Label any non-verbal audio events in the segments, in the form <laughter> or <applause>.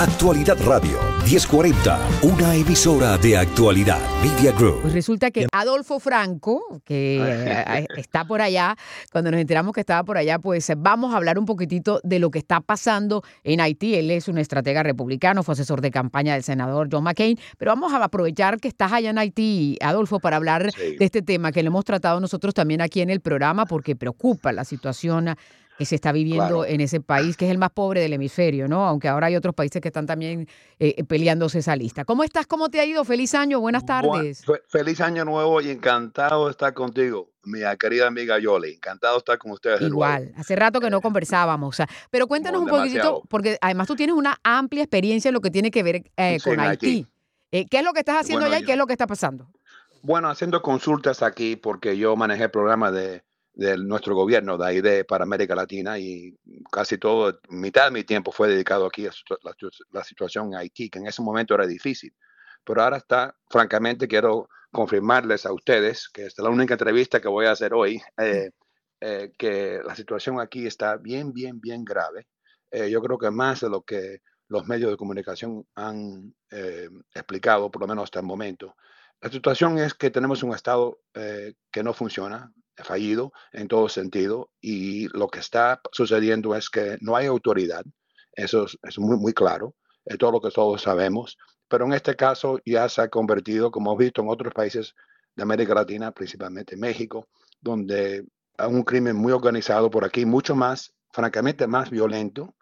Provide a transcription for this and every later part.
Actualidad Radio 1040, una emisora de actualidad Media Group. Pues resulta que Adolfo Franco, que eh, está por allá, cuando nos enteramos que estaba por allá, pues vamos a hablar un poquitito de lo que está pasando en Haití. Él es un estratega republicano, fue asesor de campaña del senador John McCain, pero vamos a aprovechar que estás allá en Haití, Adolfo, para hablar de este tema que le hemos tratado nosotros también aquí en el programa porque preocupa la situación que se está viviendo en ese país, que es el más pobre del hemisferio, ¿no? Aunque ahora hay otros países que están también eh, peleándose esa lista. ¿Cómo estás? ¿Cómo te ha ido? Feliz año, buenas tardes. feliz año nuevo y encantado de estar contigo, mi querida amiga Yoli. Encantado de estar con ustedes. Igual, hace rato que no conversábamos. pero cuéntanos un poquitito, porque además tú tienes una amplia experiencia en lo que tiene que ver eh, con Haití. Eh, ¿Qué es lo que estás haciendo allá y qué es lo que está pasando? Bueno, haciendo consultas aquí porque yo manejé el programa de de nuestro gobierno de AID para América Latina y casi todo, mitad de mi tiempo fue dedicado aquí a la, situación en Haití, que en ese momento era difícil. Pero ahora está, francamente, quiero confirmarles a ustedes, que esta es la única entrevista que voy a hacer hoy, eh, eh, que la situación aquí está bien, bien, bien grave. Eh, yo creo que más de lo que los medios de comunicación han explicado, por lo menos hasta el momento. La situación es que tenemos un Estado que no funciona, fallido en todo sentido y lo que está sucediendo es que no hay autoridad, eso es, muy, muy claro, es todo lo que todos sabemos, pero en este caso ya se ha convertido, como hemos visto en otros países de América Latina, principalmente México, donde hay un crimen muy organizado por aquí, mucho más, francamente, más violento,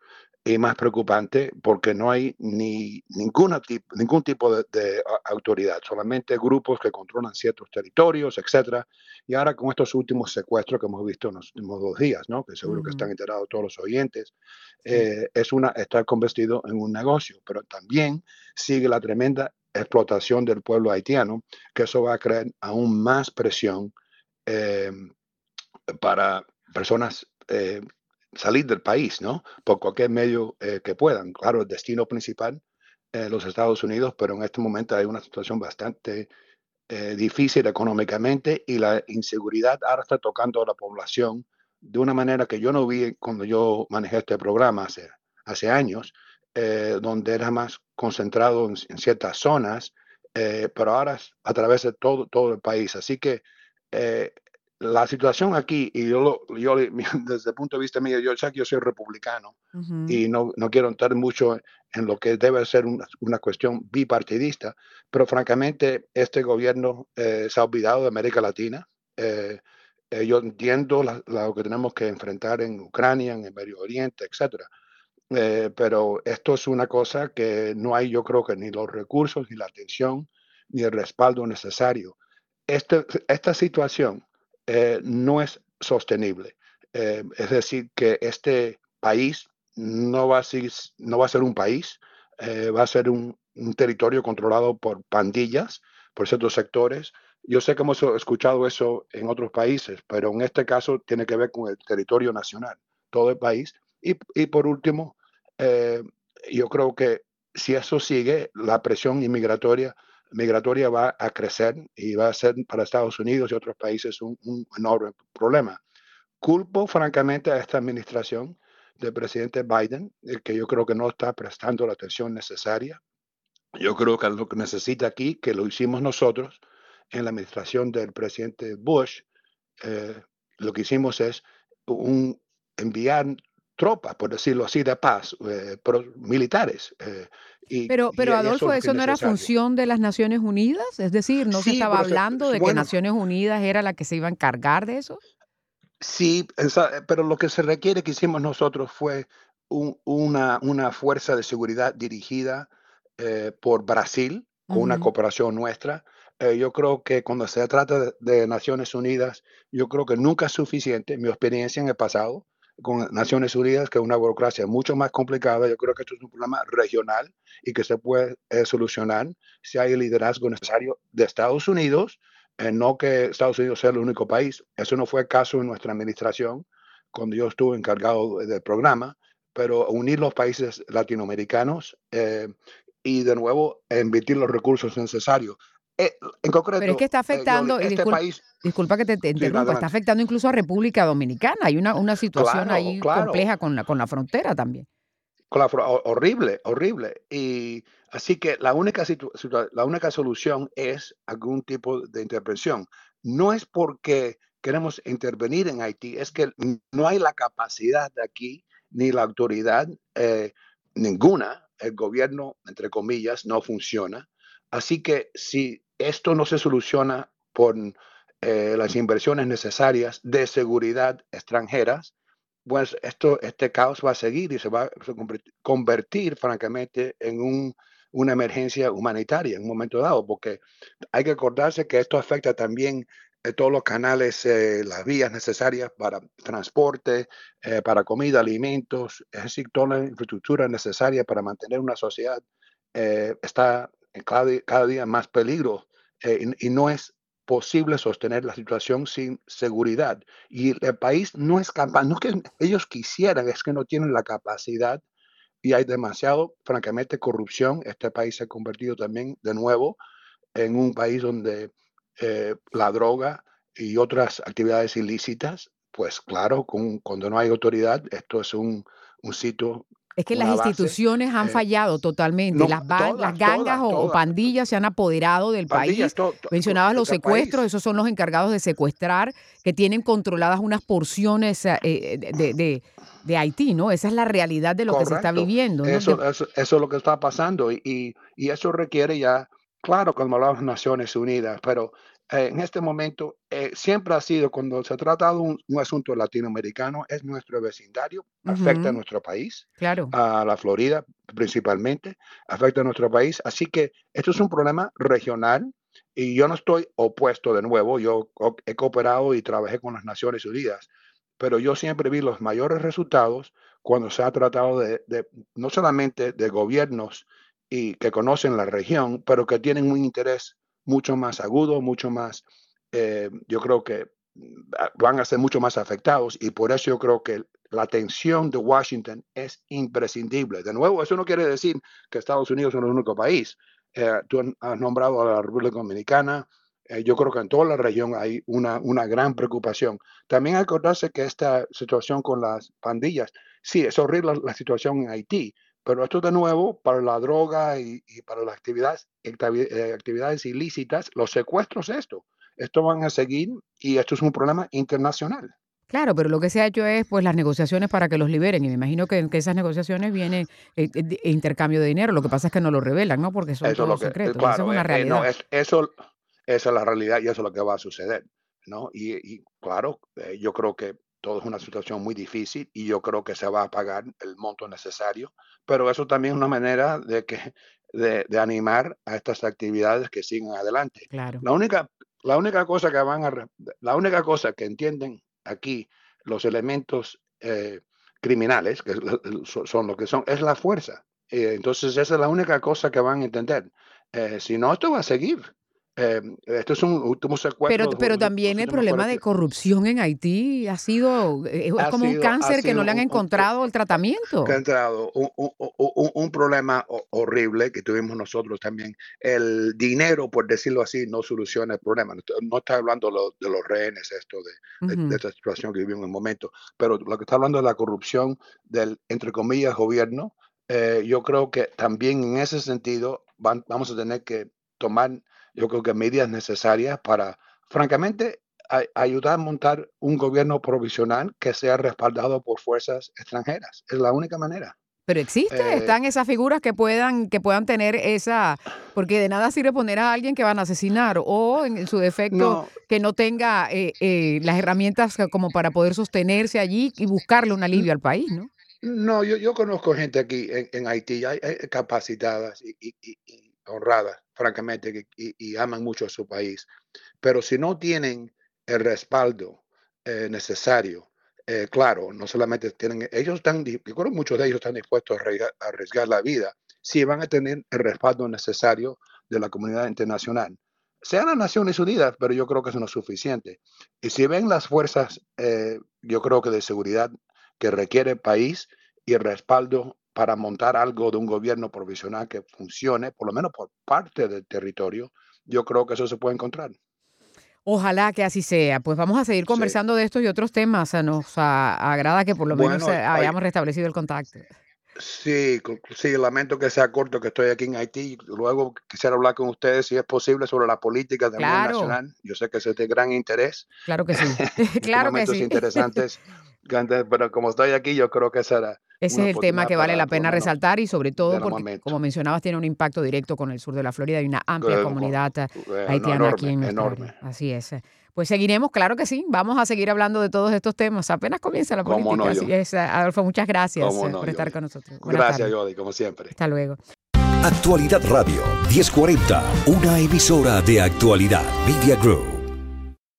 y más preocupante porque no hay ni ninguna ningún tipo de, autoridad, solamente grupos que controlan ciertos territorios, etcétera. Y ahora con estos últimos secuestros que hemos visto en los últimos dos días, ¿no? que seguro que están enterados todos los oyentes, eh, es una está convertido en un negocio, pero también sigue la tremenda explotación del pueblo haitiano, que eso va a crear aún más presión eh, para personas eh, salir del país, ¿no? Por cualquier medio eh, que puedan. Claro, el destino principal, eh, los Estados Unidos, pero en este momento hay una situación bastante eh, difícil económicamente y la inseguridad ahora está tocando a la población de una manera que yo no vi cuando yo manejé este programa hace, años, donde era más concentrado en, ciertas zonas, pero ahora a través de todo el país. Así que la situación aquí, y yo, yo <laughs> desde el punto de vista mío, yo yo soy republicano y no, no, quiero entrar mucho en lo que debe ser una, una cuestión bipartidista, pero francamente este gobierno eh, se ha olvidado de América Latina. Eh, eh, yo entiendo lo que tenemos que enfrentar en Ucrania, en el Medio Oriente, etcétera. pero esto es una cosa que no hay, yo creo que ni los recursos, ni la atención, ni el respaldo necesario. Este, esta situación eh, no es sostenible. Eh, es decir, que este país no va a ser, no va a ser un país, eh, va a ser un, territorio controlado por pandillas, por ciertos sectores. Yo sé que hemos escuchado eso en otros países, pero en este caso tiene que ver con el territorio nacional, todo el país. Y, y por último, yo creo que si eso sigue, la presión inmigratoria migratoria va a crecer y va a ser para Estados Unidos y otros países un, enorme problema. Culpo francamente a esta administración del presidente Biden, que yo creo que no está prestando la atención necesaria. Yo creo que lo que necesita aquí, que lo hicimos nosotros en la administración del presidente Bush, eh, lo que hicimos es un, enviar tropas, por decirlo así, de paz, eh, militares. Eh, pero, pero Adolfo, ¿eso no era función de las Naciones Unidas? Es decir, ¿no se estaba hablando de que Naciones Unidas era la que se iba a encargar de eso? Sí, pero lo que se requiere que hicimos nosotros fue una, una, fuerza de seguridad dirigida eh, por Brasil, con una cooperación nuestra. yo creo que cuando se trata de, de, Naciones Unidas, yo creo que nunca es suficiente, mi experiencia en el pasado, con Naciones Unidas, que es una burocracia mucho más complicada. Yo creo que esto es un problema regional y que se puede eh, solucionar si hay el liderazgo necesario de Estados Unidos, eh, no que Estados Unidos sea el único país. Eso no fue el caso en nuestra administración cuando yo estuve encargado del programa, pero unir los países latinoamericanos eh, y de nuevo invertir los recursos necesarios. En concreto, pero es que está afectando, este país, Disculpa que te, interrumpa, está afectando incluso a República Dominicana. Hay una, una situación ahí compleja con la, con la frontera también. horrible, horrible. Y así que la única, la única solución es algún tipo de intervención. No es porque queremos intervenir en Haití, es que no hay la capacidad de aquí ni la autoridad, eh, ninguna, el gobierno, entre comillas, no funciona. Así que si esto no se soluciona por eh, las inversiones necesarias de seguridad extranjeras, pues esto, este caos va a seguir y se va a convertir, francamente, en una emergencia humanitaria en un momento dado, porque hay que acordarse que esto afecta también eh, todos los canales, eh, las vías necesarias para transporte, eh, para comida, alimentos, es decir, toda la infraestructura necesaria para mantener una sociedad está cada, día más peligro y, no es posible sostener la situación sin seguridad. Y el país no es capaz, no que ellos quisieran, es que no tienen la capacidad y hay demasiado, francamente, corrupción. Este país se ha convertido también de nuevo en un país donde eh, la droga y otras actividades ilícitas, pues claro, con, cuando no hay autoridad, esto es un, un sitio es que las instituciones han eh, fallado totalmente. las, las gangas o, pandillas se han apoderado del país. Mencionabas los secuestros, esos son los encargados de secuestrar, que tienen controladas unas porciones eh, de, de, Haití, ¿no? Esa es la realidad de lo que se está viviendo. Eso, eso, es lo que está pasando y, y eso requiere ya Claro, como las Naciones Unidas, pero eh, en este momento eh, siempre ha sido, cuando se trata de un, asunto latinoamericano, es nuestro vecindario, afecta a nuestro país, claro. a la Florida principalmente, afecta a nuestro país. Así que esto es un problema regional y yo no estoy opuesto de nuevo, yo he cooperado y trabajé con las Naciones Unidas, pero yo siempre vi los mayores resultados cuando se ha tratado de no solamente de gobiernos, y que conocen la región, pero que tienen un interés mucho más agudo, mucho más, eh, yo creo que mm, van a ser mucho más afectados y por eso yo creo que la atención de Washington es imprescindible. De nuevo, eso no quiere decir que Estados Unidos es el único país. Eh, tú has nombrado a la República Dominicana. Eh, yo creo que en toda la región hay una, una gran preocupación. También acordarse que esta situación con las pandillas, sí, es horrible la situación en Haití, pero esto de nuevo, para la droga y, para las actividades, eh, actividades ilícitas, los secuestros, esto, esto van a seguir y esto es un problema internacional. Claro, pero lo que se ha hecho es pues las negociaciones para que los liberen y me imino que en esas negociaciones viene eh, eh, intercambio de dinero. Lo que pasa es que no lo revelan, ¿no? Porque son todos secretos. eso es una realidad. eso, esa es la realidad y eso es lo que va a suceder, ¿no? Y, claro, yo creo que todo es una situación muy difícil y yo creo que se va a pagar el monto necesario, pero eso también es una manera de, que, de, animar a estas actividades que sigan adelante. Claro. La única, la única cosa que van a, la única cosa que entienden aquí los elementos eh, criminales, que son lo que son, es la fuerza. Eh, entonces esa es la única cosa que van a entender. Eh, si no, esto va a seguir. Eh, esto es un último secuestro. Pero, pero también el problema de corrupción en Haití ha sido, es como un cáncer que no le han encontrado el tratamiento. Ha entrado un, un, un, problema horrible que tuvimos nosotros también. El dinero, por decirlo así, no soluciona el problema. No está hablando de los rehenes, esto de, de, esta situación que vivimos en el momento, pero lo que está hablando de la corrupción del, entre comillas, gobierno. Eh, yo creo que también en ese sentido vamos a tener que tomar yo creo que medidas necesarias para, francamente, ayudar a montar un gobierno provisional que sea respaldado por fuerzas extranjeras. Es la única manera. Pero existe, eh, están esas figuras que puedan, que puedan tener esa, porque de nada sirve poner a alguien que van a asesinar o en su defecto que no tenga eh, eh, las herramientas como para poder sostenerse allí y buscarle un alivio al país, ¿no? No, yo, yo conozco gente aquí en, Haití hay, capacitadas y, y, honradas francamente, y, aman mucho a su país. Pero si no tienen el respaldo eh, necesario, eh, claro, no solamente tienen, ellos están, muchos de ellos están dispuestos a arriesgar, la vida, si van a tener el respaldo necesario de la comunidad internacional. Sean las Naciones Unidas, pero yo creo que eso no es suficiente. Y si ven las fuerzas, eh, yo creo que de seguridad que requiere el país y el respaldo para montar algo de un gobierno provisional que funcione, por lo menos por parte del territorio, yo creo que eso se puede encontrar. Ojalá que así sea. Pues vamos a seguir conversando de estos y otros temas. Nos agrada que por lo menos hayamos restablecido el contacto. Sí, sí, lamento que sea corto que estoy aquí en Haití. Luego quisiera hablar con ustedes, si es posible, sobre la política de la Nacional. Yo sé que es de gran interés. Claro que sí. <laughs> claro que sí. interesantes. <laughs> Pero como estoy aquí, yo creo que será. Ese es el tema que vale la pena resaltar y sobre todo porque, como mencionabas, tiene un impacto directo con el sur de la Florida y una amplia comunidad haitiana aquí en enorme. Así es. Pues seguiremos, claro que sí. Vamos a seguir hablando de todos estos temas. Apenas comienza la política. Así es, Adolfo, muchas gracias eh, por estar con nosotros. gracias, Jody, como siempre. Hasta luego. Actualidad Radio 1040, una emisora de actualidad. Media Group.